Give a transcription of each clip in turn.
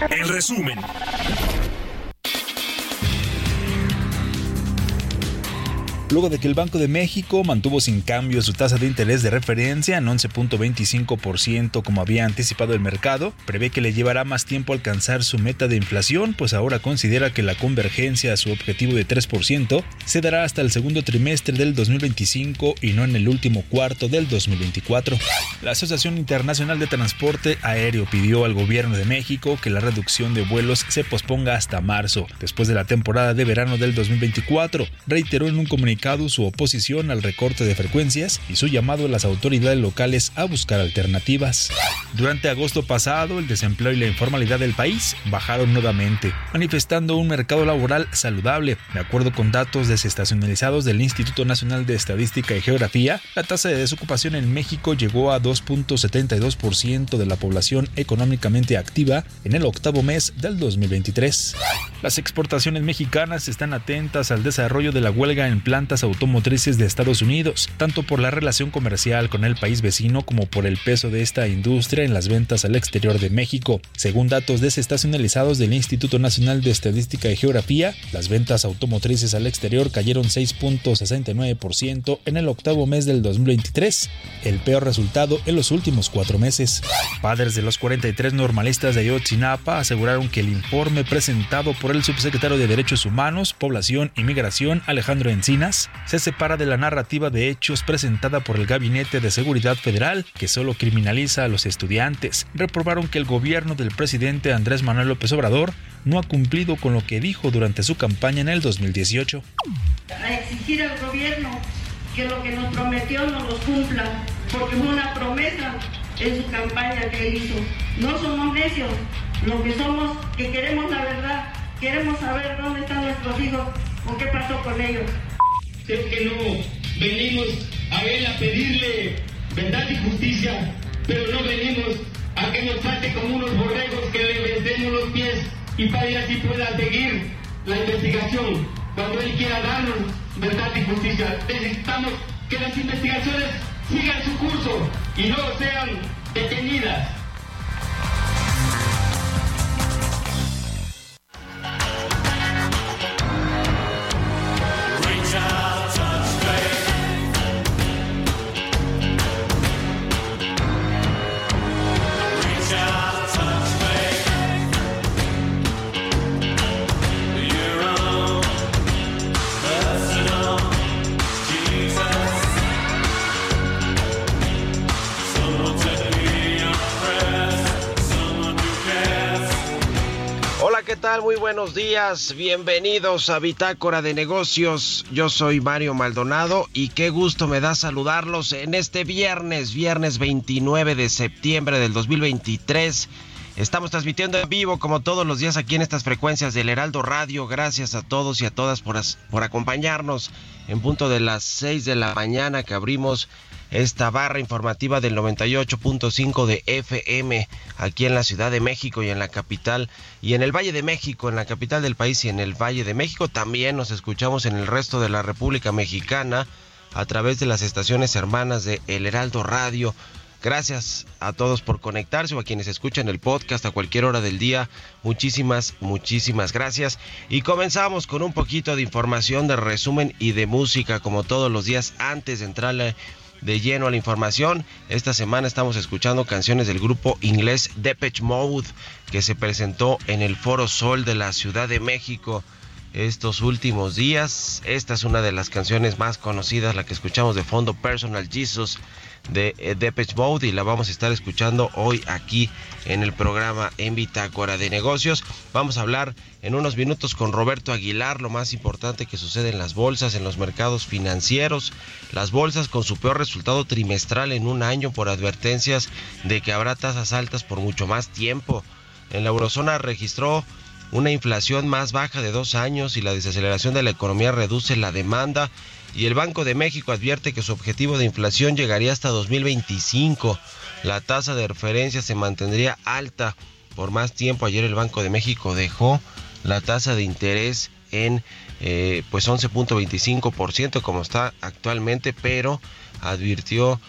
El resumen. Luego de que el Banco de México mantuvo sin cambio su tasa de interés de referencia en 11.25% como había anticipado el mercado, prevé que le llevará más tiempo alcanzar su meta de inflación, pues ahora considera que la convergencia a su objetivo de 3% se dará hasta el segundo trimestre del 2025 y no en el último cuarto del 2024. La Asociación Internacional de Transporte Aéreo pidió al gobierno de México que la reducción de vuelos se posponga hasta marzo, después de la temporada de verano del 2024. Reiteró en un comunicado su oposición al recorte de frecuencias y su llamado a las autoridades locales a buscar alternativas. Durante agosto pasado, el desempleo y la informalidad del país bajaron nuevamente, manifestando un mercado laboral saludable. De acuerdo con datos desestacionalizados del Instituto Nacional de Estadística y Geografía, la tasa de desocupación en México llegó a 2.72% de la población económicamente activa en el octavo mes del 2023. Las exportaciones mexicanas están atentas al desarrollo de la huelga en plantas automotrices de Estados Unidos, tanto por la relación comercial con el país vecino como por el peso de esta industria en las ventas al exterior de México. Según datos desestacionalizados del Instituto Nacional de Estadística y Geografía, las ventas automotrices al exterior cayeron 6.69% en el octavo mes del 2023, el peor resultado en los últimos cuatro meses. Padres de los 43 normalistas de Ayotzinapa aseguraron que el informe presentado por el subsecretario de Derechos Humanos, Población y Migración, Alejandro Encinas, se separa de la narrativa de hechos presentada por el Gabinete de Seguridad Federal, que solo criminaliza a los estudiantes. Reprobaron que el gobierno del presidente Andrés Manuel López Obrador no ha cumplido con lo que dijo durante su campaña en el 2018. A exigir al gobierno que lo que nos prometió no lo cumpla, porque fue una promesa en su campaña que hizo. No somos necios, lo que somos, que queremos la verdad, queremos saber dónde están nuestros hijos o qué pasó con ellos. Es que no venimos a él a pedirle verdad y justicia, pero no venimos a que nos trate como unos borregos que le vendemos los pies y para que así pueda seguir la investigación. Cuando él quiera darnos verdad y justicia, necesitamos que las investigaciones sigan su curso y no sean detenidas. Tal? Muy buenos días. Bienvenidos a Bitácora de Negocios. Yo soy Mario Maldonado y qué gusto me da saludarlos en este viernes, viernes 29 de septiembre del 2023. Estamos transmitiendo en vivo como todos los días aquí en estas frecuencias del Heraldo Radio. Gracias a todos y a todas por, por acompañarnos en punto de las 6 de la mañana que abrimos esta barra informativa del 98.5 de FM aquí en la Ciudad de México y en la capital y en el Valle de México, en la capital del país y en el Valle de México. También nos escuchamos en el resto de la República Mexicana a través de las estaciones hermanas de El Heraldo Radio. Gracias a todos por conectarse o a quienes escuchan el podcast a cualquier hora del día. Muchísimas, muchísimas gracias. Y comenzamos con un poquito de información, de resumen y de música como todos los días antes de entrarle de lleno a la información. Esta semana estamos escuchando canciones del grupo inglés Depeche Mode que se presentó en el Foro Sol de la Ciudad de México estos últimos días. Esta es una de las canciones más conocidas, la que escuchamos de fondo, Personal Jesus de eh, Depeche Mode y la vamos a estar escuchando hoy aquí en el programa en Bitácora de Negocios. Vamos a hablar en unos minutos con Roberto Aguilar, lo más importante que sucede en las bolsas, en los mercados financieros. Las bolsas con su peor resultado trimestral en un año por advertencias de que habrá tasas altas por mucho más tiempo. En la eurozona registró una inflación más baja de dos años y la desaceleración de la economía reduce la demanda y el Banco de México advierte que su objetivo de inflación llegaría hasta 2025. La tasa de referencia se mantendría alta por más tiempo. Ayer el Banco de México dejó la tasa de interés en eh, pues 11.25% como está actualmente, pero advirtió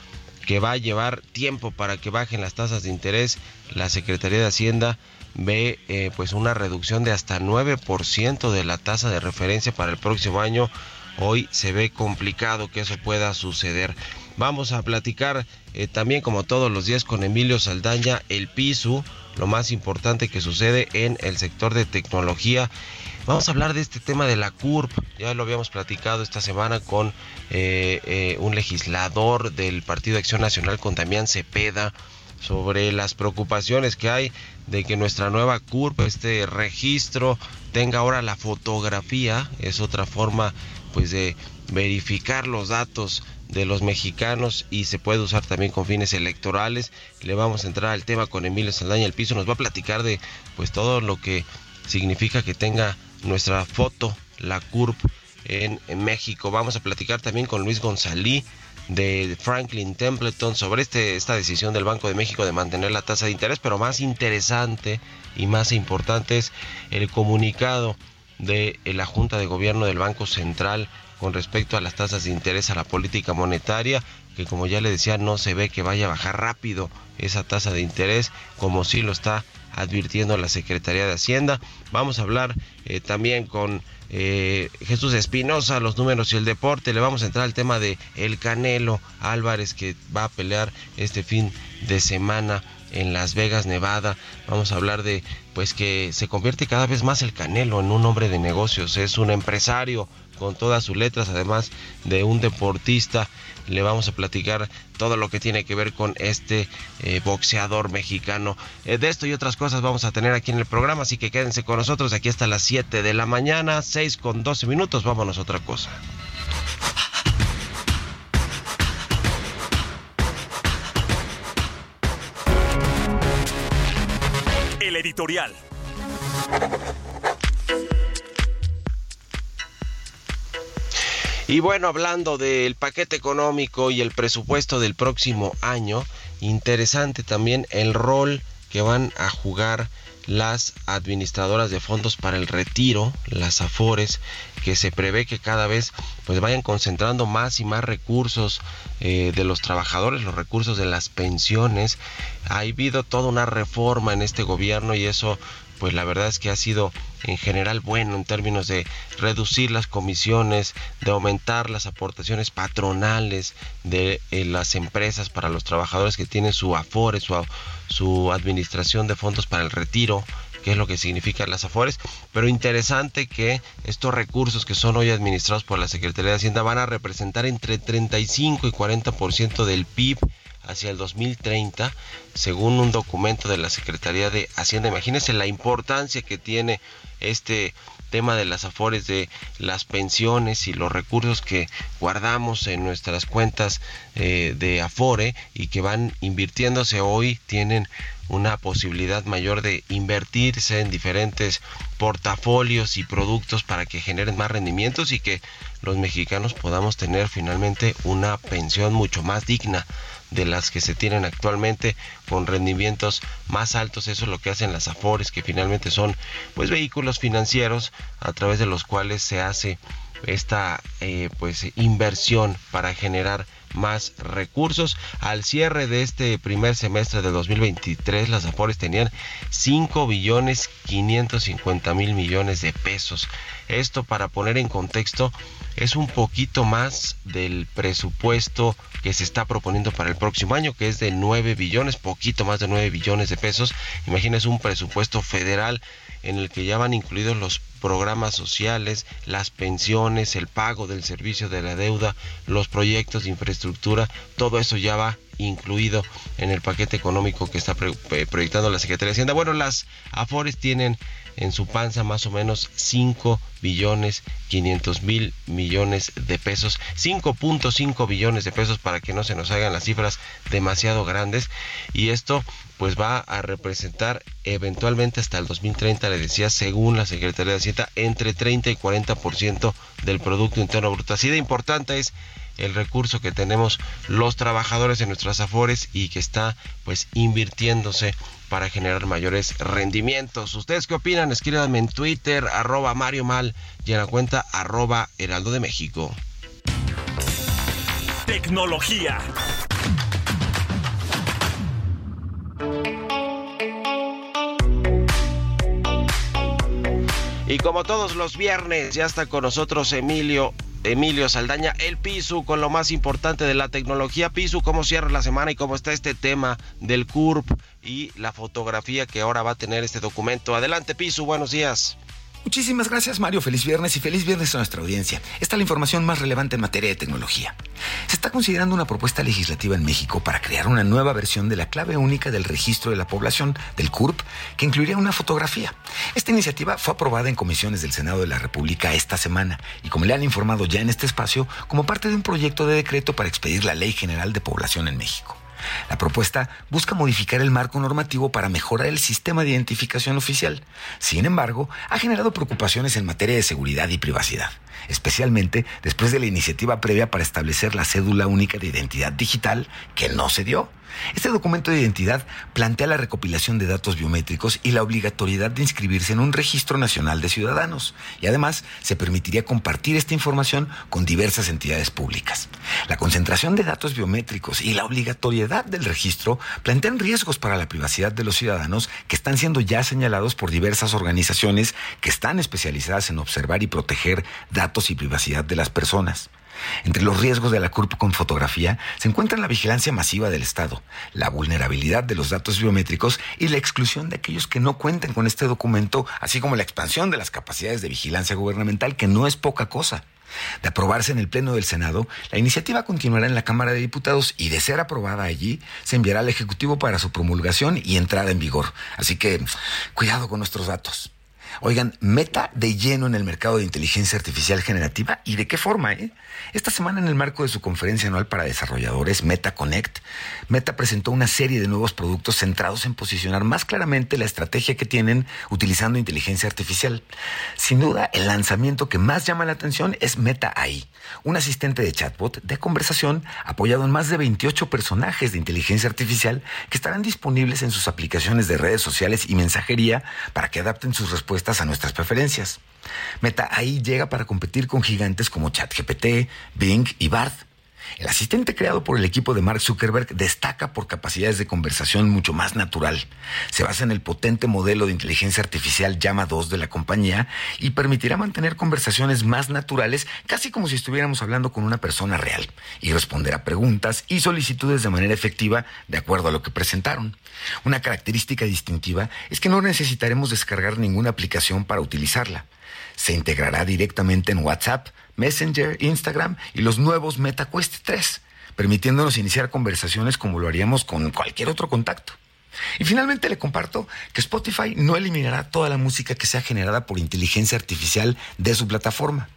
que va a llevar tiempo para que bajen las tasas de interés. La Secretaría de Hacienda ve eh, pues una reducción de hasta 9% de la tasa de referencia para el próximo año hoy se ve complicado que eso pueda suceder. Vamos a platicar eh, también como todos los días con Emilio Saldaña el piso, lo más importante que sucede en el sector de tecnología. Vamos a hablar de este tema de la CURP. Ya lo habíamos platicado esta semana con eh, un legislador del Partido Acción Nacional, con Damián Cepeda, sobre las preocupaciones que hay de que nuestra nueva CURP, este registro, tenga ahora la fotografía. Es otra forma pues de verificar los datos de los mexicanos y se puede usar también con fines electorales. Le vamos a entrar al tema con Emilio Saldaña el piso, nos va a platicar de pues todo lo que significa que tenga nuestra foto, la CURP en, México. Vamos a platicar también con Luis González de Franklin Templeton sobre este, esta decisión del Banco de México de mantener la tasa de interés, pero más interesante y más importante es el comunicado de la Junta de Gobierno del Banco Central con respecto a las tasas de interés a la política monetaria, que como ya le decía no se ve que vaya a bajar rápido esa tasa de interés, como sí lo está advirtiendo la Secretaría de Hacienda. Vamos a hablar eh, también con eh, Jesús Espinosa, los números y el deporte. Le vamos a entrar al tema de El Canelo Álvarez que va a pelear este fin de semana en Las Vegas, Nevada. Vamos a hablar de pues que se convierte cada vez más el Canelo en un hombre de negocios, es un empresario con todas sus letras, además de un deportista. Le vamos a platicar todo lo que tiene que ver con este eh, boxeador mexicano. Eh, de esto y otras cosas vamos a tener aquí en el programa, así que quédense con nosotros aquí hasta las 7 de la mañana, 6 con 12 minutos. Vámonos a otra cosa. El editorial. Y bueno, hablando del paquete económico y el presupuesto del próximo año, interesante también el rol que van a jugar las administradoras de fondos para el retiro, las AFORES, que se prevé que cada vez pues vayan concentrando más y más recursos eh, de los trabajadores, los recursos de las pensiones. Ha habido toda una reforma en este gobierno y eso pues la verdad es que ha sido en general bueno en términos de reducir las comisiones, de aumentar las aportaciones patronales de eh, las empresas para los trabajadores que tienen su Afore, su, su administración de fondos para el retiro, que es lo que significan las Afores, pero interesante que estos recursos que son hoy administrados por la Secretaría de Hacienda van a representar entre 35 y 40% del PIB hacia el 2030, según un documento de la Secretaría de Hacienda. Imagínense la importancia que tiene este tema de las afores de las pensiones y los recursos que guardamos en nuestras cuentas eh, de afore y que van invirtiéndose hoy tienen una posibilidad mayor de invertirse en diferentes portafolios y productos para que generen más rendimientos y que los mexicanos podamos tener finalmente una pensión mucho más digna de las que se tienen actualmente con rendimientos más altos. Eso es lo que hacen las AFORES, que finalmente son pues vehículos financieros a través de los cuales se hace esta eh, pues inversión para generar más recursos. Al cierre de este primer semestre de 2023, las Afores tenían 5 billones 550 mil millones de pesos. Esto para poner en contexto es un poquito más del presupuesto que se está proponiendo para el próximo año, que es de 9 billones, poquito más de 9 billones de pesos. Imagínense un presupuesto federal en el que ya van incluidos los programas sociales, las pensiones, el pago del servicio de la deuda, los proyectos de infraestructura, todo eso ya va incluido en el paquete económico que está eh, proyectando la Secretaría de Hacienda. Bueno, las AFORES tienen en su panza más o menos 5 billones 500 mil millones de pesos, 5.5 billones de pesos para que no se nos hagan las cifras demasiado grandes y esto pues va a representar eventualmente hasta el 2030, le decía, según la Secretaría de Hacienda, entre 30 y 40% del Producto Interno Bruto. Así de importante es el recurso que tenemos los trabajadores en nuestras afores y que está pues invirtiéndose para generar mayores rendimientos. ¿Ustedes qué opinan? Escríbanme en Twitter, arroba Mario Mal y en la cuenta arroba Heraldo de México. Tecnología. Y como todos los viernes, ya está con nosotros Emilio Emilio Saldaña, el Pisu, con lo más importante de la tecnología. Pisu, ¿cómo cierra la semana y cómo está este tema del CURP y la fotografía que ahora va a tener este documento? Adelante, Pisu, buenos días. Muchísimas gracias Mario, feliz viernes y feliz viernes a nuestra audiencia. Esta es la información más relevante en materia de tecnología. Se está considerando una propuesta legislativa en México para crear una nueva versión de la clave única del registro de la población, del CURP, que incluiría una fotografía. Esta iniciativa fue aprobada en comisiones del Senado de la República esta semana y como le han informado ya en este espacio, como parte de un proyecto de decreto para expedir la Ley General de Población en México. La propuesta busca modificar el marco normativo para mejorar el sistema de identificación oficial. Sin embargo, ha generado preocupaciones en materia de seguridad y privacidad, especialmente después de la iniciativa previa para establecer la cédula única de identidad digital que no se dio. Este documento de identidad plantea la recopilación de datos biométricos y la obligatoriedad de inscribirse en un registro nacional de ciudadanos. Y además se permitiría compartir esta información con diversas entidades públicas. La concentración de datos biométricos y la obligatoriedad del registro plantean riesgos para la privacidad de los ciudadanos que están siendo ya señalados por diversas organizaciones que están especializadas en observar y proteger datos y privacidad de las personas. Entre los riesgos de la CURP con fotografía se encuentran la vigilancia masiva del Estado, la vulnerabilidad de los datos biométricos y la exclusión de aquellos que no cuenten con este documento, así como la expansión de las capacidades de vigilancia gubernamental, que no es poca cosa. De aprobarse en el Pleno del Senado, la iniciativa continuará en la Cámara de Diputados y de ser aprobada allí, se enviará al Ejecutivo para su promulgación y entrada en vigor. Así que cuidado con nuestros datos. Oigan, meta de lleno en el mercado de inteligencia artificial generativa y de qué forma, ¿eh? Esta semana en el marco de su conferencia anual para desarrolladores Meta Connect, Meta presentó una serie de nuevos productos centrados en posicionar más claramente la estrategia que tienen utilizando inteligencia artificial. Sin duda, el lanzamiento que más llama la atención es Meta AI, un asistente de chatbot de conversación apoyado en más de 28 personajes de inteligencia artificial que estarán disponibles en sus aplicaciones de redes sociales y mensajería para que adapten sus respuestas a nuestras preferencias. Meta AI llega para competir con gigantes como ChatGPT, Bing y Bard. El asistente creado por el equipo de Mark Zuckerberg destaca por capacidades de conversación mucho más natural. Se basa en el potente modelo de inteligencia artificial Llama 2 de la compañía y permitirá mantener conversaciones más naturales, casi como si estuviéramos hablando con una persona real, y responder a preguntas y solicitudes de manera efectiva de acuerdo a lo que presentaron. Una característica distintiva es que no necesitaremos descargar ninguna aplicación para utilizarla se integrará directamente en WhatsApp, Messenger, Instagram y los nuevos MetaQuest 3, permitiéndonos iniciar conversaciones como lo haríamos con cualquier otro contacto. Y finalmente le comparto que Spotify no eliminará toda la música que sea generada por inteligencia artificial de su plataforma.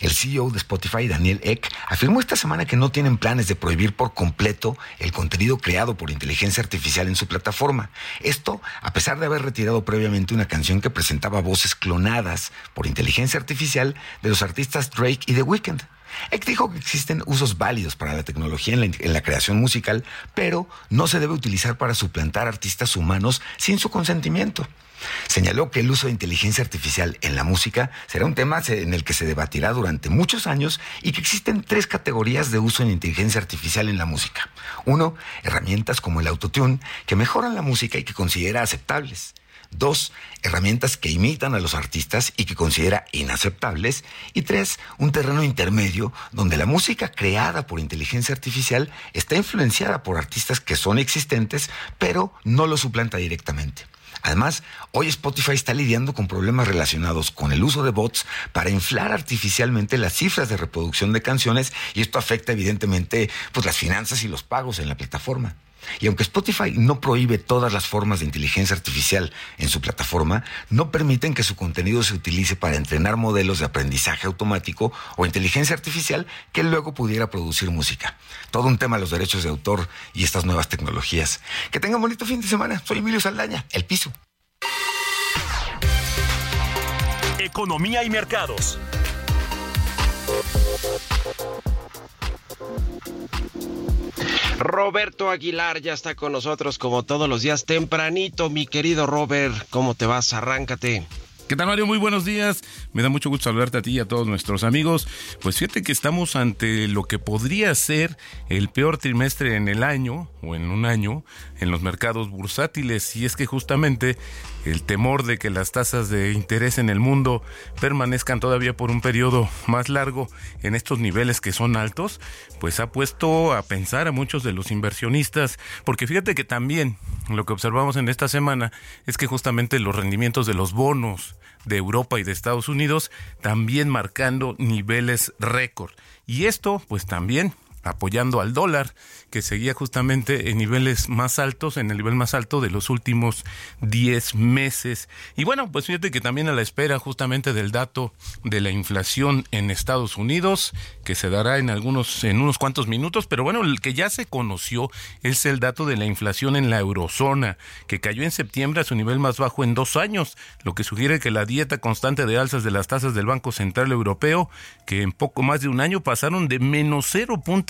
El CEO de Spotify, Daniel Eck, afirmó esta semana que no tienen planes de prohibir por completo el contenido creado por inteligencia artificial en su plataforma. Esto a pesar de haber retirado previamente una canción que presentaba voces clonadas por inteligencia artificial de los artistas Drake y The Weeknd. Eck dijo que existen usos válidos para la tecnología en la, creación musical, pero no se debe utilizar para suplantar artistas humanos sin su consentimiento. Señaló que el uso de inteligencia artificial en la música será un tema en el que se debatirá durante muchos años y que existen tres categorías de uso de inteligencia artificial en la música. Uno, herramientas como el autotune que mejoran la música y que considera aceptables. Dos, herramientas que imitan a los artistas y que considera inaceptables. Y tres, un terreno intermedio donde la música creada por inteligencia artificial está influenciada por artistas que son existentes, pero no lo suplanta directamente. Además, hoy Spotify está lidiando con problemas relacionados con el uso de bots para inflar artificialmente las cifras de reproducción de canciones y esto afecta evidentemente pues, las finanzas y los pagos en la plataforma. Y aunque Spotify no prohíbe todas las formas de inteligencia artificial en su plataforma, no permiten que su contenido se utilice para entrenar modelos de aprendizaje automático o inteligencia artificial que luego pudiera producir música. Todo un tema los derechos de autor y estas nuevas tecnologías. Que tengan bonito fin de semana. Soy Emilio Saldaña, El Piso. Economía y mercados. Roberto Aguilar ya está con nosotros como todos los días tempranito, mi querido Robert. ¿Cómo te vas? Arráncate. ¿Qué tal Mario? Muy buenos días. Me da mucho gusto saludarte a ti y a todos nuestros amigos. Pues fíjate que estamos ante lo que podría ser el peor trimestre en el año o en un año en los mercados bursátiles y es que justamente el temor de que las tasas de interés en el mundo permanezcan todavía por un periodo más largo en estos niveles que son altos, pues ha puesto a pensar a muchos de los inversionistas, porque fíjate que también lo que observamos en esta semana es que justamente los rendimientos de los bonos de Europa y de Estados Unidos también marcando niveles récord. Y esto pues también apoyando al dólar, que seguía justamente en niveles más altos, en el nivel más alto de los últimos 10 meses. Y bueno, pues fíjate que también a la espera justamente del dato de la inflación en Estados Unidos, que se dará en algunos, en unos cuantos minutos, pero bueno, el que ya se conoció es el dato de la inflación en la eurozona, que cayó en septiembre a su nivel más bajo en dos años, lo que sugiere que la dieta constante de alzas de las tasas del Banco Central Europeo, que en poco más de un año pasaron de menos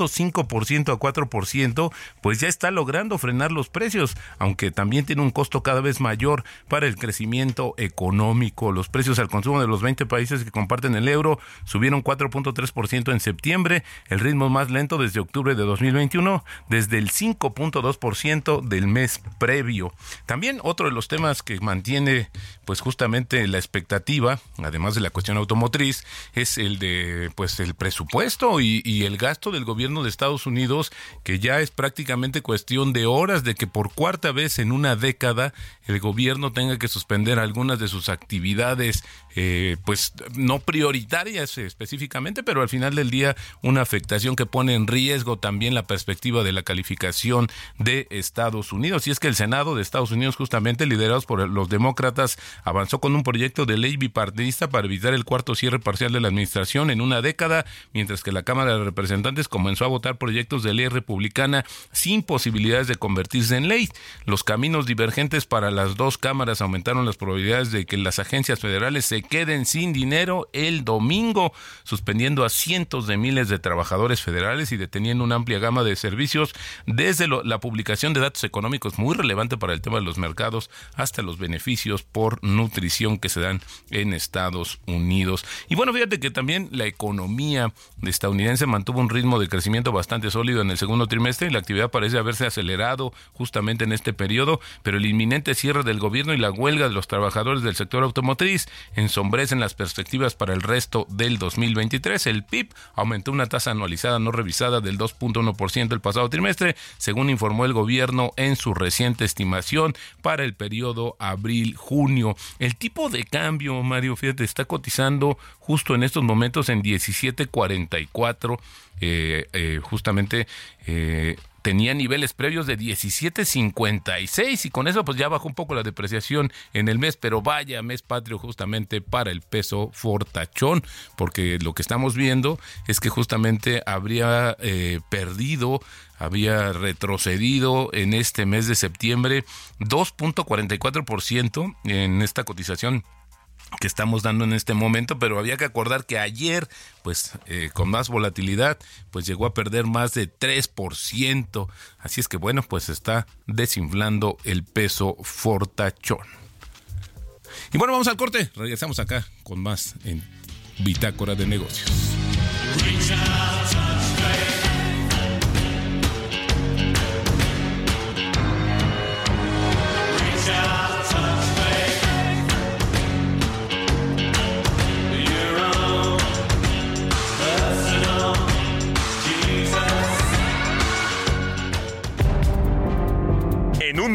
0.5 5% a 4%, pues ya está logrando frenar los precios, aunque también tiene un costo cada vez mayor para el crecimiento económico. Los precios al consumo de los 20 países que comparten el euro subieron 4.3% en septiembre, el ritmo más lento desde octubre de 2021, desde el 5.2% del mes previo. También otro de los temas que mantiene pues justamente la expectativa, además de la cuestión automotriz, es el de pues el presupuesto y el gasto del gobierno de Estados Unidos que ya es prácticamente cuestión de horas de que por cuarta vez en una década el gobierno tenga que suspender algunas de sus actividades, eh, pues no prioritarias específicamente, pero al final del día una afectación que pone en riesgo también la perspectiva de la calificación de Estados Unidos. Y es que el Senado de Estados Unidos, justamente liderados por los demócratas, avanzó con un proyecto de ley bipartidista para evitar el cuarto cierre parcial de la administración en una década, mientras que la Cámara de Representantes comenzó a votar proyectos de ley republicana sin posibilidades de convertirse en ley. Los caminos divergentes para las dos cámaras aumentaron las probabilidades de que las agencias federales se queden sin dinero el domingo, suspendiendo a cientos de miles de trabajadores federales y deteniendo una amplia gama de servicios desde la publicación de datos económicos muy relevante para el tema de los mercados hasta los beneficios por nutrición que se dan en Estados Unidos. Y bueno, fíjate que también la economía estadounidense mantuvo un ritmo de crecimiento bastante sólido en el segundo trimestre y la actividad parece haberse acelerado justamente en este periodo, pero el inminente cierre del gobierno y la huelga de los trabajadores del sector automotriz ensombrecen las perspectivas para el resto del 2023. El PIB aumentó una tasa anualizada no revisada del 2.1% el pasado trimestre, según informó el gobierno en su reciente estimación para el periodo abril-junio. El tipo de cambio, Mario, fíjate, está cotizando justo en estos momentos en 17.44 eh, eh, justamente eh, tenía niveles previos de 17.56 y con eso pues ya bajó un poco la depreciación en el mes, pero vaya mes patrio justamente para el peso fortachón, porque lo que estamos viendo es que justamente habría perdido había retrocedido en este mes de septiembre 2.44% en esta cotización que estamos dando en este momento, pero había que acordar que ayer, pues eh, con más volatilidad, pues llegó a perder más de 3%. Así es que bueno, pues está desinflando el peso fortachón. Y bueno, vamos al corte. Regresamos acá con más en Bitácora de Negocios.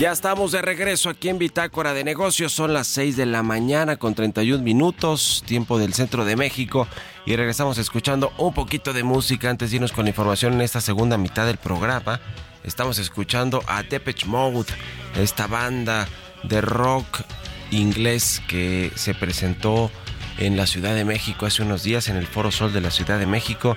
Ya estamos de regreso aquí en Bitácora de Negocios. Son las 6 de la mañana con 31 minutos, tiempo del centro de México. Y regresamos escuchando un poquito de música antes de irnos con información en esta segunda mitad del programa. Estamos escuchando a Depeche Mode, esta banda de rock inglés que se presentó en la Ciudad de México hace unos días en el Foro Sol de la Ciudad de México.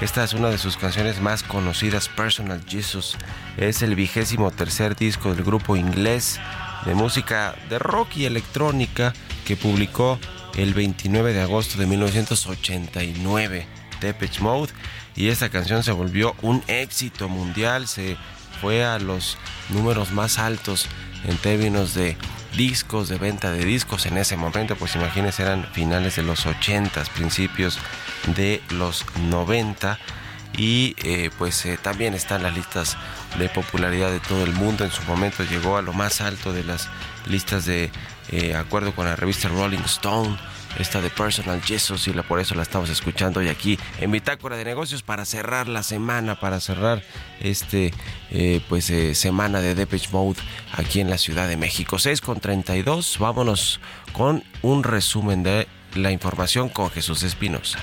Esta es una de sus canciones más conocidas, Personal Jesus. Es el vigésimo tercer disco del grupo inglés de música de rock y electrónica que publicó el 29 de agosto de 1989, Depeche Mode. Y esta canción se volvió un éxito mundial, se fue a los números más altos en términos de discos, de venta de discos en ese momento, pues imagínense eran finales de los 80, principios de los 90 y eh, pues eh, también están las listas de popularidad de todo el mundo. En su momento llegó a lo más alto de las listas de eh, acuerdo con la revista Rolling Stone esta de Personal Jesus y la, por eso la estamos escuchando hoy aquí en Bitácora de Negocios para cerrar la semana, para cerrar este eh, pues eh, semana de Depeche Mode aquí en la Ciudad de México. 6 con 32, vámonos con un resumen de la información con Jesús Espinosa.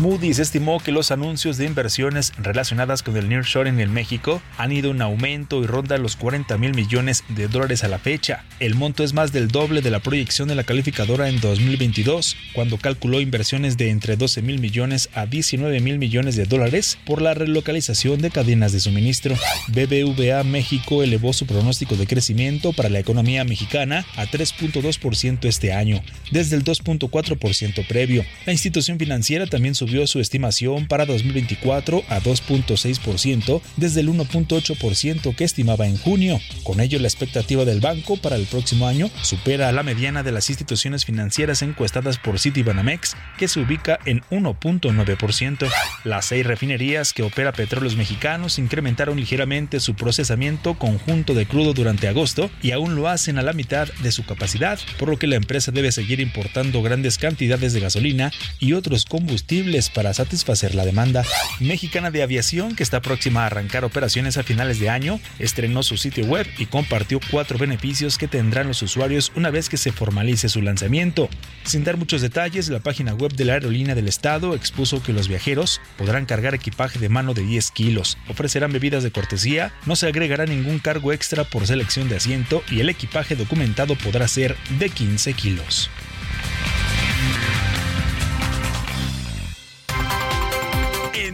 Moody's estimó que los anuncios de inversiones relacionadas con el nearshoring en México han ido en aumento y rondan los 40 mil millones de dólares a la fecha. El monto es más del doble de la proyección de la calificadora en 2022, cuando calculó inversiones de entre 12 mil millones a 19 mil millones de dólares por la relocalización de cadenas de suministro. BBVA México elevó su pronóstico de crecimiento para la economía mexicana a 3.2% este año, desde el 2.4% previo. La institución financiera también subió su estimación para 2024 a 2.6% desde el 1.8% que estimaba en junio. Con ello, la expectativa del banco para el próximo año supera a la mediana de las instituciones financieras encuestadas por Citibanamex, que se ubica en 1.9%. Las seis refinerías que opera Petróleos Mexicanos incrementaron ligeramente su procesamiento conjunto de crudo durante agosto y aún lo hacen a la mitad de su capacidad, por lo que la empresa debe seguir importando grandes cantidades de gasolina y otros combustibles para satisfacer la demanda. Mexicana de Aviación, que está próxima a arrancar operaciones a finales de año, estrenó su sitio web y compartió cuatro beneficios que tendrán los usuarios una vez que se formalice su lanzamiento. Sin dar muchos detalles, la página web de la aerolínea del estado expuso que los viajeros podrán cargar equipaje de mano de 10 kilos, ofrecerán bebidas de cortesía, no se agregará ningún cargo extra por selección de asiento y el equipaje documentado podrá ser de 15 kilos.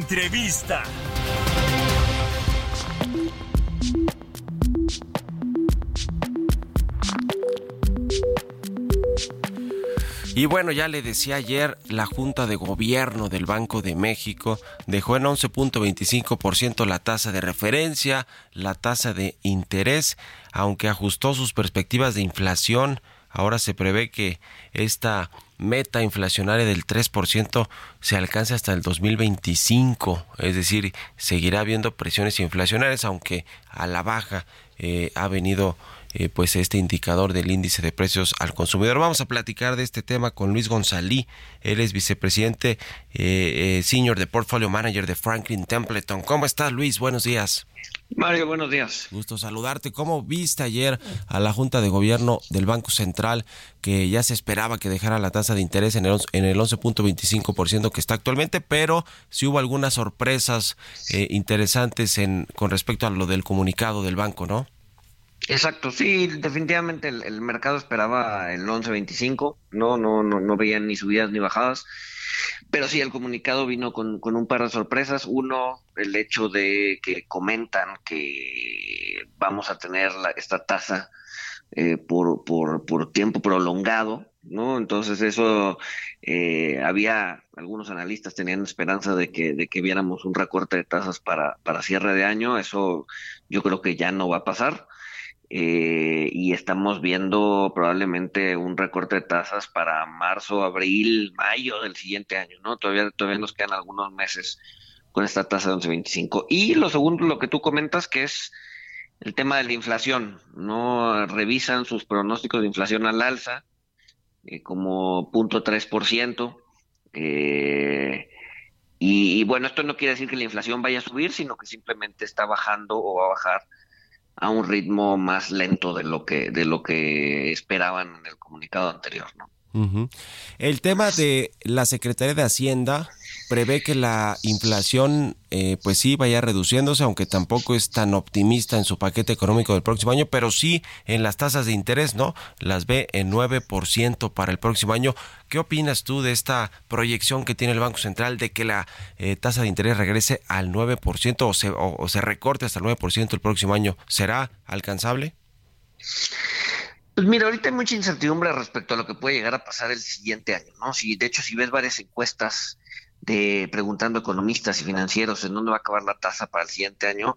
Entrevista. Y bueno, ya le decía ayer, la Junta de Gobierno del Banco de México dejó en 11.25% la tasa de referencia, la tasa de interés, aunque ajustó sus perspectivas de inflación. Ahora se prevé que esta meta inflacionaria del 3% se alcance hasta el 2025, es decir, seguirá habiendo presiones inflacionarias, aunque a la baja eh, ha venido eh, pues este indicador del índice de precios al consumidor. Vamos a platicar de este tema con Luis Gonzalí, él es vicepresidente eh, senior de Portfolio Manager de Franklin Templeton. ¿Cómo estás Luis? Buenos días. Mario, buenos días. Gusto saludarte. ¿Cómo viste ayer a la Junta de Gobierno del Banco Central que ya se esperaba que dejara la tasa de interés en el, en el 11.25% que está actualmente, pero sí hubo algunas sorpresas eh, interesantes en, con respecto a lo del comunicado del banco, ¿no? Exacto, sí, definitivamente el, mercado esperaba el 11.25, no, no, no, no veían ni subidas ni bajadas. Pero sí, el comunicado vino con, un par de sorpresas. Uno, el hecho de que comentan que vamos a tener esta tasa eh, por, por, por, tiempo prolongado, ¿no? Entonces eso, eh, había, algunos analistas tenían esperanza de que, de que viéramos un recorte de tasas para, para cierre de año. Eso yo creo que ya no va a pasar. Eh, y estamos viendo probablemente un recorte de tasas para marzo, abril, mayo del siguiente año, ¿no? Todavía, todavía nos quedan algunos meses con esta tasa de 11.25. Y lo segundo, lo que tú comentas, que es el tema de la inflación, ¿no? Revisan sus pronósticos de inflación al alza, eh, como 0.3%. Eh, y, y bueno, esto no quiere decir que la inflación vaya a subir, sino que simplemente está bajando o va a bajar a un ritmo más lento de lo que de lo que esperaban en el comunicado anterior, ¿no? El tema de la Secretaría de Hacienda prevé que la inflación eh, pues sí vaya reduciéndose, aunque tampoco es tan optimista en su paquete económico del próximo año, pero sí en las tasas de interés, ¿no? Las ve en 9% para el próximo año. ¿Qué opinas tú de esta proyección que tiene el Banco Central de que la eh, tasa de interés regrese al 9% o se, o se recorte hasta el 9% el próximo año? ¿Será alcanzable? Pues mira, ahorita hay mucha incertidumbre respecto a lo que puede llegar a pasar el siguiente año, ¿no? Si, de hecho, si ves varias encuestas de preguntando a economistas y financieros en dónde va a acabar la tasa para el siguiente año,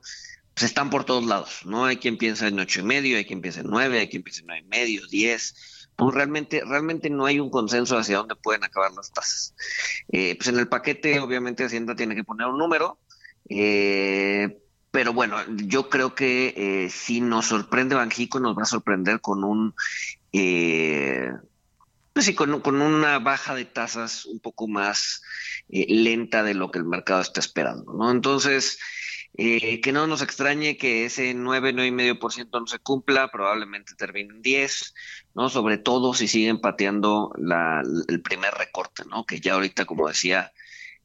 pues están por todos lados, ¿no? Hay quien piensa en ocho y medio, hay quien piensa en nueve, hay quien piensa en nueve y medio, diez. Pues realmente, realmente no hay un consenso hacia dónde pueden acabar las tasas. Eh, pues en el paquete, obviamente, Hacienda tiene que poner un número, eh, pero bueno, yo creo que eh, si nos sorprende Banjico, nos va a sorprender con un eh, pues con, una baja de tasas un poco más eh, lenta de lo que el mercado está esperando, ¿no? Entonces, eh, que no nos extrañe que ese 9, 9,5% no se cumpla, probablemente termine en 10, ¿no? Sobre todo si siguen pateando el primer recorte, ¿no? Que ya ahorita, como decía,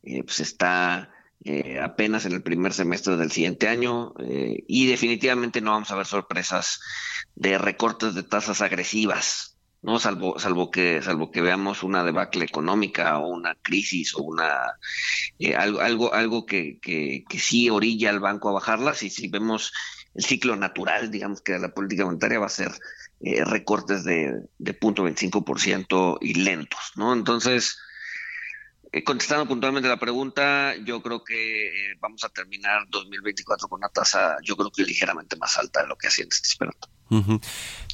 pues está eh, apenas en el primer semestre del siguiente año eh, y definitivamente no vamos a ver sorpresas de recortes de tasas agresivas, no salvo salvo que salvo que veamos una debacle económica o una crisis o una eh, algo algo algo que, que, que, sí orilla al banco a bajarlas y si vemos el ciclo natural digamos que la política monetaria va a ser recortes de, de punto ciento y lentos no entonces eh, contestando puntualmente la pregunta, yo creo que eh, vamos a terminar 2024 con una tasa, yo creo que ligeramente más alta de lo que Hacienda está esperando.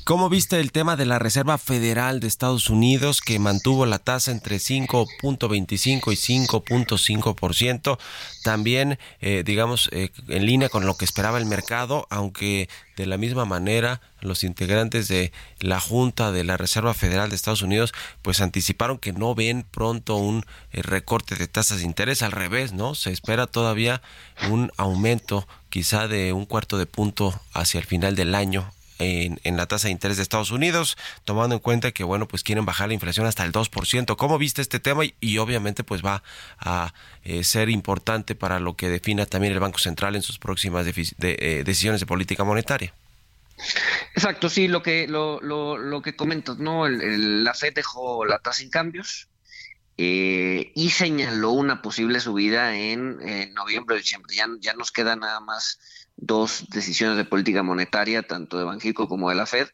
¿Cómo viste el tema de la Reserva Federal de Estados Unidos que mantuvo la tasa entre 5.25 y 5.5%? También, eh, digamos, eh, en línea con lo que esperaba el mercado, aunque de la misma manera los integrantes de la Junta de la Reserva Federal de Estados Unidos pues anticiparon que no ven pronto un eh, recorte de tasas de interés, al revés, ¿no? Se espera todavía un aumento quizá de un cuarto de punto hacia el final del año en, la tasa de interés de Estados Unidos, tomando en cuenta que, bueno, pues quieren bajar la inflación hasta el 2%. ¿Cómo viste este tema? Y, obviamente, pues va a eh, ser importante para lo que defina también el Banco Central en sus próximas eh, decisiones de política monetaria. Exacto, sí, lo que lo, lo, que comentas, ¿no? la Fed dejó la tasa sin cambios eh, y señaló una posible subida en, noviembre o diciembre. Ya, ya nos queda nada más dos decisiones de política monetaria, tanto de Banjico como de la Fed.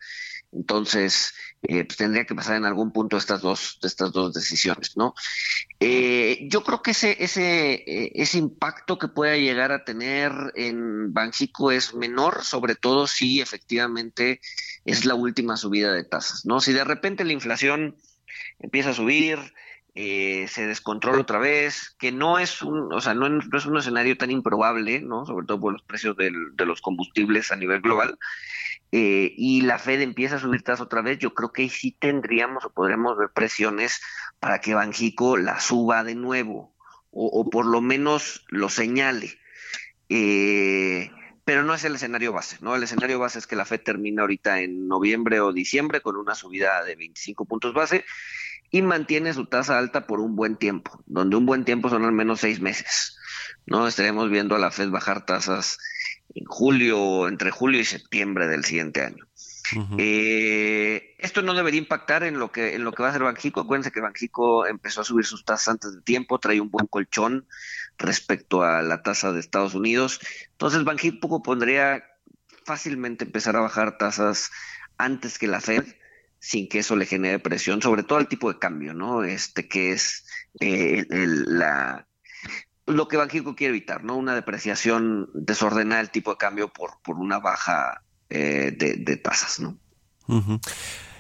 Entonces, eh, pues tendría que pasar en algún punto estas dos, estas dos decisiones, ¿no? Eh, yo creo que ese, ese, eh, ese impacto que pueda llegar a tener en Banjico es menor, sobre todo si efectivamente es la última subida de tasas, ¿no? Si de repente la inflación empieza a subir, eh, se descontrola otra vez, que no es un, o sea, no, es un escenario tan improbable, ¿no? Sobre todo por los precios de los combustibles a nivel global. Eh, y la Fed empieza a subir tasas otra vez, yo creo que ahí sí tendríamos o podremos ver presiones para que Banjico la suba de nuevo, o, por lo menos lo señale. Eh, pero no es el escenario base, ¿no? El escenario base es que la Fed termina ahorita en noviembre o diciembre con una subida de 25 puntos base y mantiene su tasa alta por un buen tiempo, donde un buen tiempo son al menos seis meses. No estaremos viendo a la Fed bajar tasas en julio, entre julio y septiembre del siguiente año. Eh, esto no debería impactar en lo que en lo que va a hacer Banxico. Acuérdense que Banxico empezó a subir sus tasas antes de tiempo, trae un buen colchón respecto a la tasa de Estados Unidos. Entonces Banxico podría fácilmente empezar a bajar tasas antes que la Fed sin que eso le genere presión, sobre todo el tipo de cambio, ¿no? Este que es eh, la lo que Banxico quiere evitar, ¿no? Una depreciación desordenada del tipo de cambio por, por una baja eh, de, tasas, ¿no?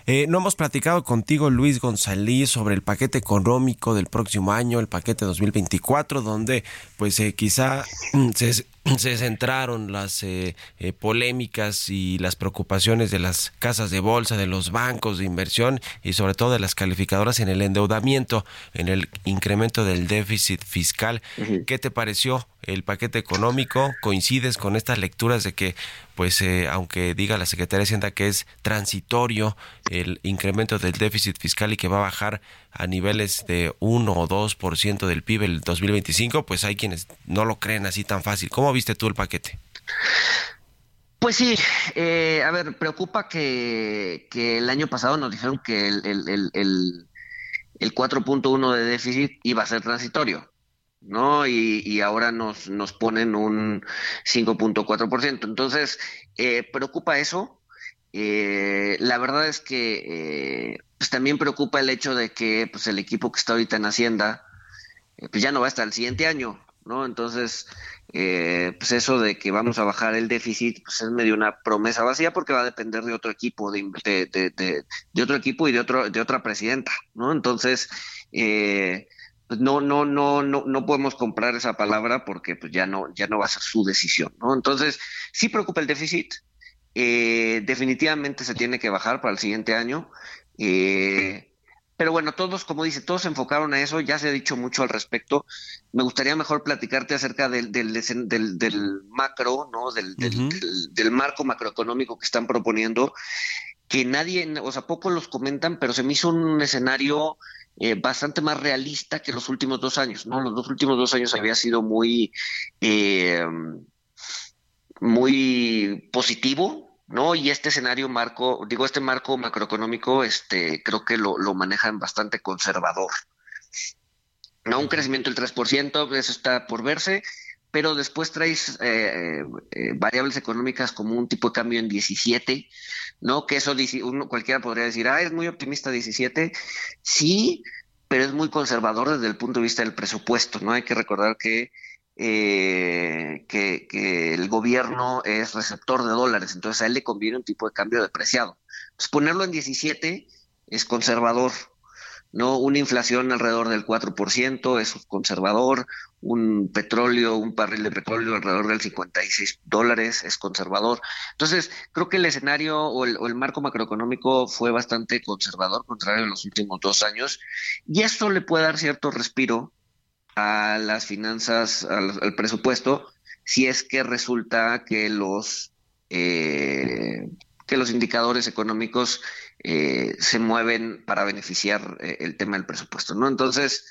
Eh, no hemos platicado contigo, Luis González, sobre el paquete económico del próximo año, el paquete 2024, donde pues eh, quizá se, se centraron las eh, eh, polémicas y las preocupaciones de las casas de bolsa, de los bancos de inversión y sobre todo de las calificadoras en el endeudamiento, en el incremento del déficit fiscal. ¿Qué te pareció el paquete económico? ¿Coincides con estas lecturas de que, pues, eh, aunque diga la Secretaría de Hacienda que es transitorio el incremento del déficit fiscal y que va a bajar a niveles de 1 o 2% del PIB el 2025, pues hay quienes no lo creen así tan fácil. ¿Cómo viste tú el paquete? Pues sí, eh, a ver, preocupa que, el año pasado nos dijeron que el, el, el, el 4.1 de déficit iba a ser transitorio, ¿no? Y, ahora nos, nos ponen un 5.4%. Entonces, eh, preocupa eso. Eh, la verdad es que pues también preocupa el hecho de que pues el equipo que está ahorita en Hacienda eh, pues ya no va hasta el siguiente año, ¿no? Entonces, eh, pues eso de que vamos a bajar el déficit pues es medio una promesa vacía porque va a depender de otro equipo, de, de, de, otro equipo y de otro de otra presidenta, ¿no? Entonces, eh, pues no, no, no, no, no podemos comprar esa palabra porque pues ya no, ya no va a ser su decisión, ¿no? Entonces, sí preocupa el déficit, eh, definitivamente se tiene que bajar para el siguiente año. Eh, pero bueno, todos, como dice, todos se enfocaron a eso, ya se ha dicho mucho al respecto. Me gustaría mejor platicarte acerca del, del, del, macro, ¿no? Del, del, marco macroeconómico que están proponiendo, que nadie, o sea, poco los comentan, pero se me hizo un escenario eh, bastante más realista que los últimos dos años, ¿no? Los dos últimos dos años había sido muy, eh, muy positivo, ¿no? Y este escenario marco, digo, este marco macroeconómico, este, creo que lo, lo manejan bastante conservador. No un crecimiento del 3%, eso está por verse, pero después traes eh, eh, variables económicas como un tipo de cambio en 17, ¿no? Que eso uno, cualquiera podría decir, ah, es muy optimista 17. Sí, pero es muy conservador desde el punto de vista del presupuesto, ¿no? Hay que recordar que eh, que, el gobierno es receptor de dólares, entonces a él le conviene un tipo de cambio depreciado. Pues ponerlo en 17 es conservador, ¿no? Una inflación alrededor del 4% es conservador, un petróleo, un barril de petróleo alrededor del 56 dólares es conservador. Entonces, creo que el escenario o el, o el marco macroeconómico fue bastante conservador, contrario a los últimos dos años, y esto le puede dar cierto respiro a las finanzas, al, presupuesto, si es que resulta que los eh, que los indicadores económicos eh, se mueven para beneficiar eh, el tema del presupuesto, ¿no? Entonces,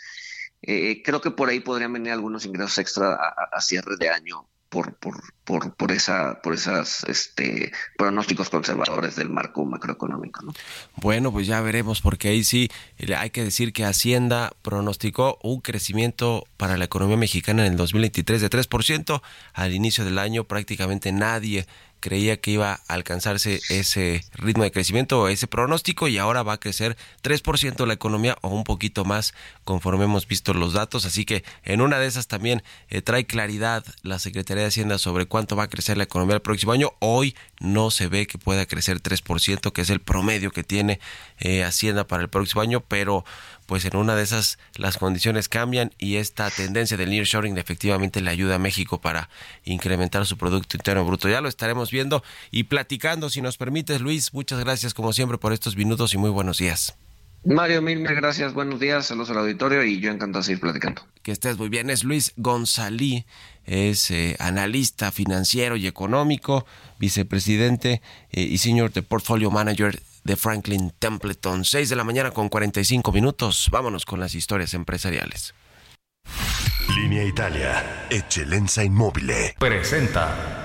creo que por ahí podrían venir algunos ingresos extra a cierre de año por, por, por, por, esa, por esas este, pronósticos conservadores del marco macroeconómico. ¿no? Bueno, pues ya veremos, porque ahí sí hay que decir que Hacienda pronosticó un crecimiento para la economía mexicana en el 2023 de 3%. Al inicio del año prácticamente nadie creía que iba a alcanzarse ese ritmo de crecimiento o ese pronóstico y ahora va a crecer 3% la economía o un poquito más conforme hemos visto los datos. Así que en una de esas también eh, trae claridad la Secretaría de Hacienda sobre cuánto va a crecer la economía el próximo año. Hoy no se ve que pueda crecer 3%, que es el promedio que tiene eh, Hacienda para el próximo año, pero pues en una de esas las condiciones cambian y esta tendencia del nearshoring efectivamente le ayuda a México para incrementar su producto interno bruto. Ya lo estaremos viendo y platicando si nos permites, Luis. Muchas gracias como siempre por estos minutos y muy buenos días. Mario, mil, gracias, buenos días, saludos al auditorio y yo encantado de seguir platicando. Que estés muy bien, es Luis Gonzalí, es eh, analista financiero y económico, vicepresidente eh, y senior de Portfolio Manager de Franklin Templeton. 6 de la mañana con 45 minutos, vámonos con las historias empresariales. Línea Italia, Eccellenza Inmóvil. Presenta.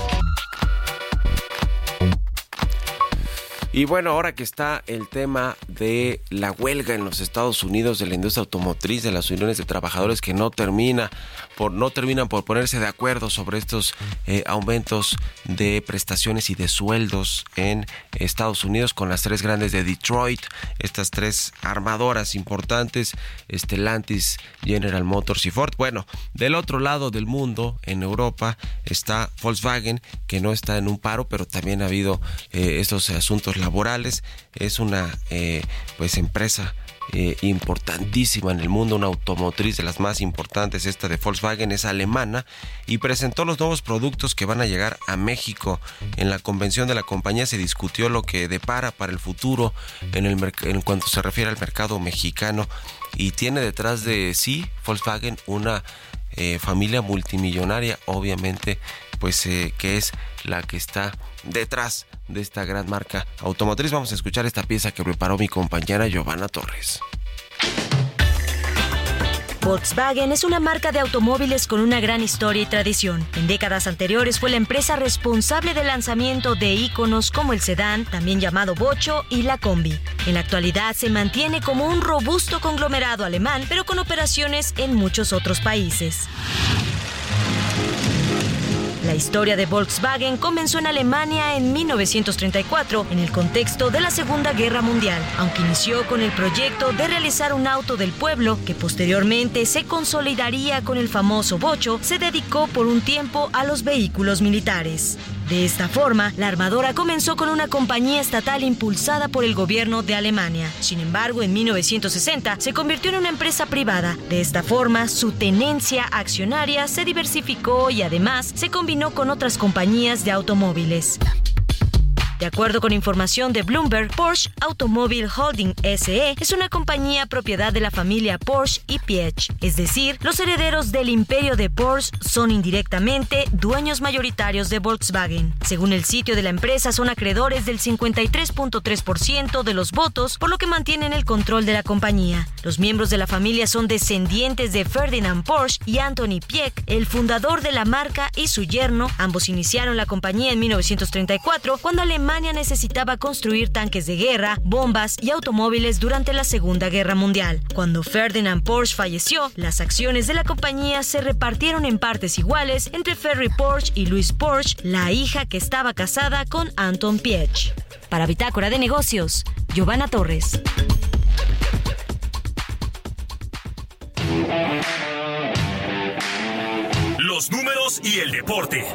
Y bueno, ahora que está el tema de la huelga en los Estados Unidos de la industria automotriz, de las uniones de trabajadores que no termina por no terminan por ponerse de acuerdo sobre estos eh, aumentos de prestaciones y de sueldos en Estados Unidos con las tres grandes de Detroit, estas tres armadoras importantes, Stellantis, General Motors y Ford. Bueno, del otro lado del mundo, en Europa, está Volkswagen, que no está en un paro, pero también ha habido eh, estos asuntos laborales. Es una eh, pues empresa eh, importantísima en el mundo, una automotriz de las más importantes, esta de Volkswagen, es alemana, y presentó los nuevos productos que van a llegar a México. En la convención de la compañía se discutió lo que depara para el futuro en, el, en cuanto se refiere al mercado mexicano, y tiene detrás de sí Volkswagen una eh, familia multimillonaria, obviamente, pues eh, que es la que está detrás de esta gran marca automotriz. Vamos a escuchar esta pieza que preparó mi compañera Giovanna Torres. Volkswagen es una marca de automóviles con una gran historia y tradición. En décadas anteriores fue la empresa responsable del lanzamiento de íconos como el sedán, también llamado Bocho, y la Combi. En la actualidad se mantiene como un robusto conglomerado alemán, pero con operaciones en muchos otros países. La historia de Volkswagen comenzó en Alemania en 1934 en el contexto de la Segunda Guerra Mundial, aunque inició con el proyecto de realizar un auto del pueblo que posteriormente se consolidaría con el famoso Bocho, se dedicó por un tiempo a los vehículos militares. De esta forma, la armadora comenzó con una compañía estatal impulsada por el gobierno de Alemania. Sin embargo, en 1960 se convirtió en una empresa privada. De esta forma, su tenencia accionaria se diversificó y además se combinó con otras compañías de automóviles. De acuerdo con información de Bloomberg, Porsche Automobile Holding SE es una compañía propiedad de la familia Porsche y Piech, es decir, los herederos del imperio de Porsche son indirectamente dueños mayoritarios de Volkswagen. Según el sitio de la empresa, son acreedores del 53.3% de los votos, por lo que mantienen el control de la compañía. Los miembros de la familia son descendientes de Ferdinand Porsche y Anthony Pieck, el fundador de la marca y su yerno. Ambos iniciaron la compañía en 1934 cuando Alemania Alemania necesitaba construir tanques de guerra, bombas y automóviles durante la Segunda Guerra Mundial. Cuando Ferdinand Porsche falleció, las acciones de la compañía se repartieron en partes iguales entre Ferry Porsche y Louis Porsche, la hija que estaba casada con Anton Piech. Para Bitácora de Negocios, Giovanna Torres. Los números y el deporte.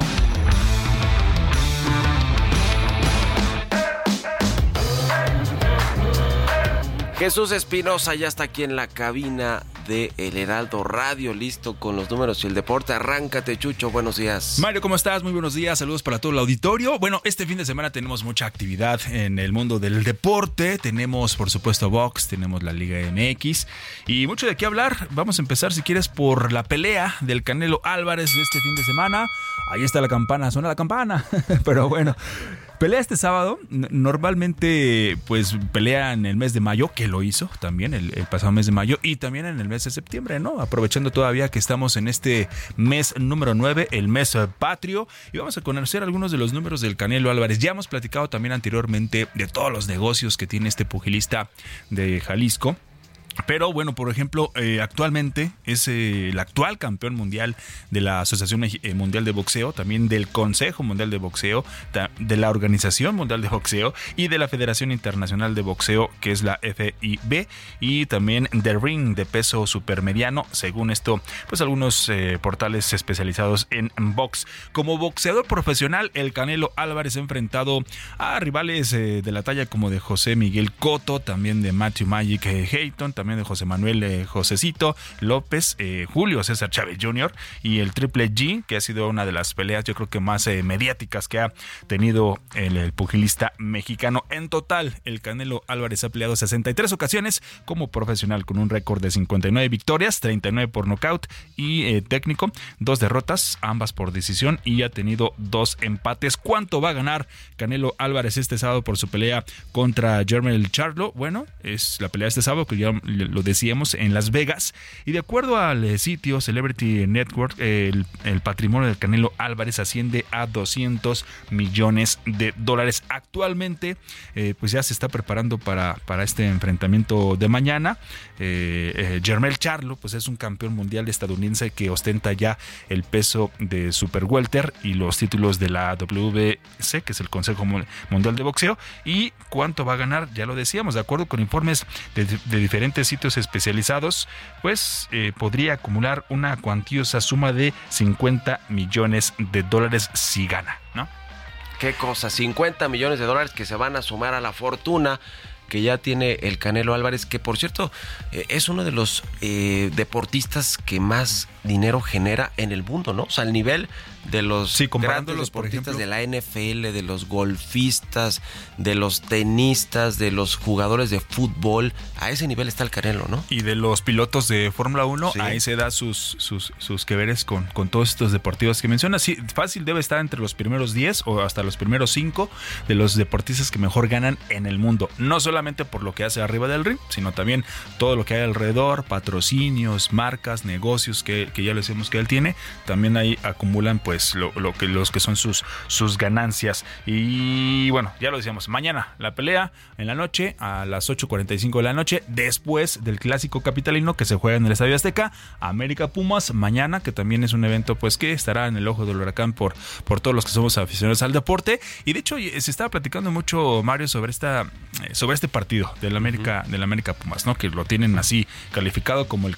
Jesús Espinosa ya está aquí en la cabina de El Heraldo Radio, listo con los números y el deporte. Arráncate, Chucho, buenos días. Mario, ¿cómo estás? Muy buenos días, saludos para todo el auditorio. Bueno, este fin de semana tenemos mucha actividad en el mundo del deporte. Tenemos, por supuesto, box, tenemos la Liga MX y mucho de qué hablar. Vamos a empezar, si quieres, por la pelea del Canelo Álvarez de este fin de semana. Ahí está la campana, suena la campana. Pero bueno, Pelea este sábado. Normalmente, pues pelea en el mes de mayo, que lo hizo también el, pasado mes de mayo, y también en el mes de septiembre, ¿no? Aprovechando todavía que estamos en este mes número 9, el mes patrio, y vamos a conocer algunos de los números del Canelo Álvarez. Ya hemos platicado también anteriormente de todos los negocios que tiene este pugilista de Jalisco Pero bueno, por ejemplo, eh, actualmente es eh, el actual campeón mundial de la Asociación eh, Mundial de Boxeo, también del Consejo Mundial de Boxeo, de la Organización Mundial de Boxeo y de la Federación Internacional de Boxeo, que es la FIB, y también de Ring de peso supermediano, según esto, pues algunos portales especializados en box. Como boxeador profesional, el Canelo Álvarez ha enfrentado a rivales de la talla como de José Miguel Cotto, también de Matthew Magic Hayton, también de José Manuel eh, Josecito López, eh, Julio César Chávez Jr. y el Triple G, que ha sido una de las peleas yo creo que más eh, mediáticas que ha tenido el, pugilista mexicano. En total, el Canelo Álvarez ha peleado 63 ocasiones como profesional con un récord de 59 victorias, 39 por nocaut y técnico, dos derrotas, ambas por decisión y ha tenido dos empates. ¿Cuánto va a ganar Canelo Álvarez este sábado por su pelea contra Jermel Charlo? Bueno, es la pelea este sábado que ya lo decíamos, en Las Vegas. Y de acuerdo al eh, sitio Celebrity Network, el, patrimonio del Canelo Álvarez asciende a 200 millones de dólares. Actualmente, eh, pues ya se está preparando para, para este enfrentamiento de mañana. Eh, Jermel Charlo, pues es un campeón mundial estadounidense que ostenta ya el peso de Super Welter y los títulos de la WBC, que es el Consejo Mundial de Boxeo. ¿Y cuánto va a ganar? Ya lo decíamos, de acuerdo con informes de diferentes sitios especializados, pues eh, podría acumular una cuantiosa suma de 50 millones de dólares si gana, ¿no? Qué cosa, 50 millones de dólares que se van a sumar a la fortuna que ya tiene el Canelo Álvarez, que por cierto eh, es uno de los eh, deportistas que más dinero genera en el mundo, ¿no? O sea, al nivel de los grandes deportistas de la NFL, de los golfistas, de los tenistas, de los jugadores de fútbol, a ese nivel está el Canelo, ¿no? Y de los pilotos de Fórmula 1, ahí se da sus, sus, sus que veres con, con todos estos deportivos que mencionas. Sí, fácil debe estar entre los primeros 10 o hasta los primeros 5 de los deportistas que mejor ganan en el mundo. No solamente por lo que hace arriba del ring, sino también todo lo que hay alrededor, patrocinios, marcas, negocios que, que ya les decimos que él tiene. También ahí acumulan pues pues, lo, que los que son sus sus ganancias y bueno ya lo decíamos mañana la pelea en la noche a las 8.45 de la noche después del clásico capitalino que se juega en el Estadio Azteca América Pumas mañana que también es un evento pues que estará en el ojo del huracán por por todos los que somos aficionados al deporte y de hecho se estaba platicando mucho Mario sobre esta eh, sobre este partido del América del América Pumas no que lo tienen así calificado como el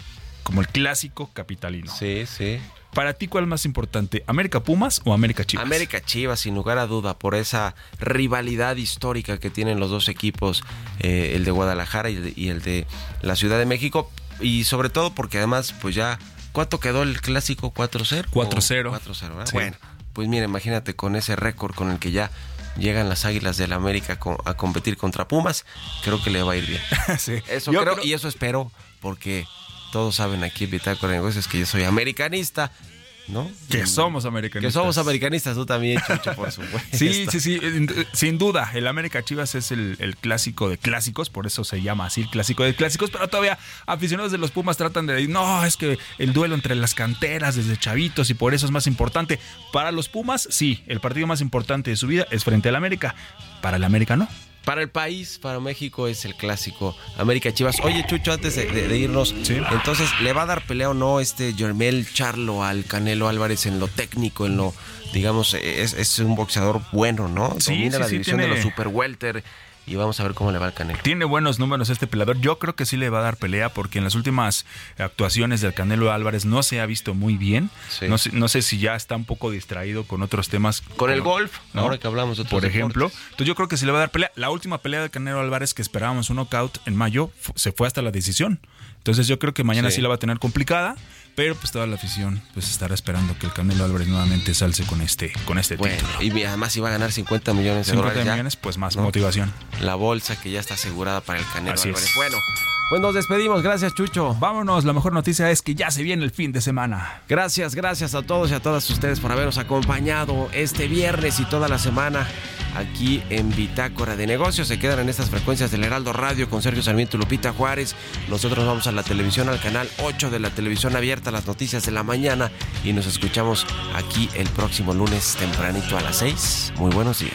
como el clásico capitalino. Sí, sí. Para ti, ¿cuál es más importante? ¿América Pumas o América Chivas? América Chivas, sin lugar a duda, por esa rivalidad histórica que tienen los dos equipos, eh, el de Guadalajara y el de, la Ciudad de México. Y sobre todo porque además, pues ya, ¿cuánto quedó el clásico? ¿4-0? 4-0. 4-0, Bueno, pues mira, imagínate con ese récord con el que ya llegan las Águilas del la América a competir contra Pumas, creo que le va a ir bien. sí. Eso creo, y eso espero porque todos saben aquí en Bitácora de Negocios que yo soy americanista. ¿No? Que somos americanistas. Que somos americanistas, tú también, Chucho, por supuesto. sí, sí, sí, sin duda. El América Chivas es el, clásico de clásicos, por eso se llama así el clásico de clásicos, pero todavía aficionados de los Pumas tratan de decir, no, es que el duelo entre las canteras desde chavitos y por eso es más importante. Para los Pumas, sí, el partido más importante de su vida es frente al América. Para el América no. Para el país, para México es el clásico América Chivas. Oye, Chucho, antes de, irnos, entonces, ¿le va a dar pelea o no este Jermel Charlo al Canelo Álvarez en lo técnico, en lo, digamos, es, un boxeador bueno, ¿no? Sí, Domina la división de los super welter y vamos a ver cómo le va al Canelo. Tiene buenos números este peleador. Yo creo que sí le va a dar pelea porque en las últimas actuaciones del Canelo Álvarez no se ha visto muy bien. No, sé, no sé si ya está un poco distraído con otros temas. Con el golf, ahora que hablamos de Por ejemplo. Entonces yo creo que sí le va a dar pelea. La última pelea del Canelo Álvarez que esperábamos un knockout en mayo se fue hasta la decisión. Entonces yo creo que mañana sí, la va a tener complicada, pero pues toda la afición pues estará esperando que el Canelo Álvarez nuevamente salce con este con este bueno, Y además iba a ganar 50 millones de 50 millones, pues más motivación. La bolsa que ya está asegurada para el Canelo Álvarez. Bueno, pues nos despedimos. Gracias, Chucho. Vámonos. La mejor noticia es que ya se viene el fin de semana. Gracias, gracias a todos y a todas ustedes por habernos acompañado este viernes y toda la semana aquí en Bitácora de Negocios. Se quedan en estas frecuencias del Heraldo Radio con Sergio Sarmiento y Lupita Juárez. Nosotros vamos a la televisión, al canal 8 de la televisión abierta, las noticias de la mañana y nos escuchamos aquí el próximo lunes tempranito a las 6. Muy buenos días.